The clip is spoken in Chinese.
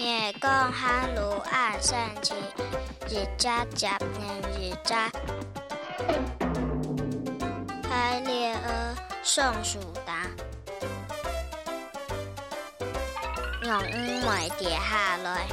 会讲汉如暗生气，日家接年日家。海列儿送树达，用五枚跌下来。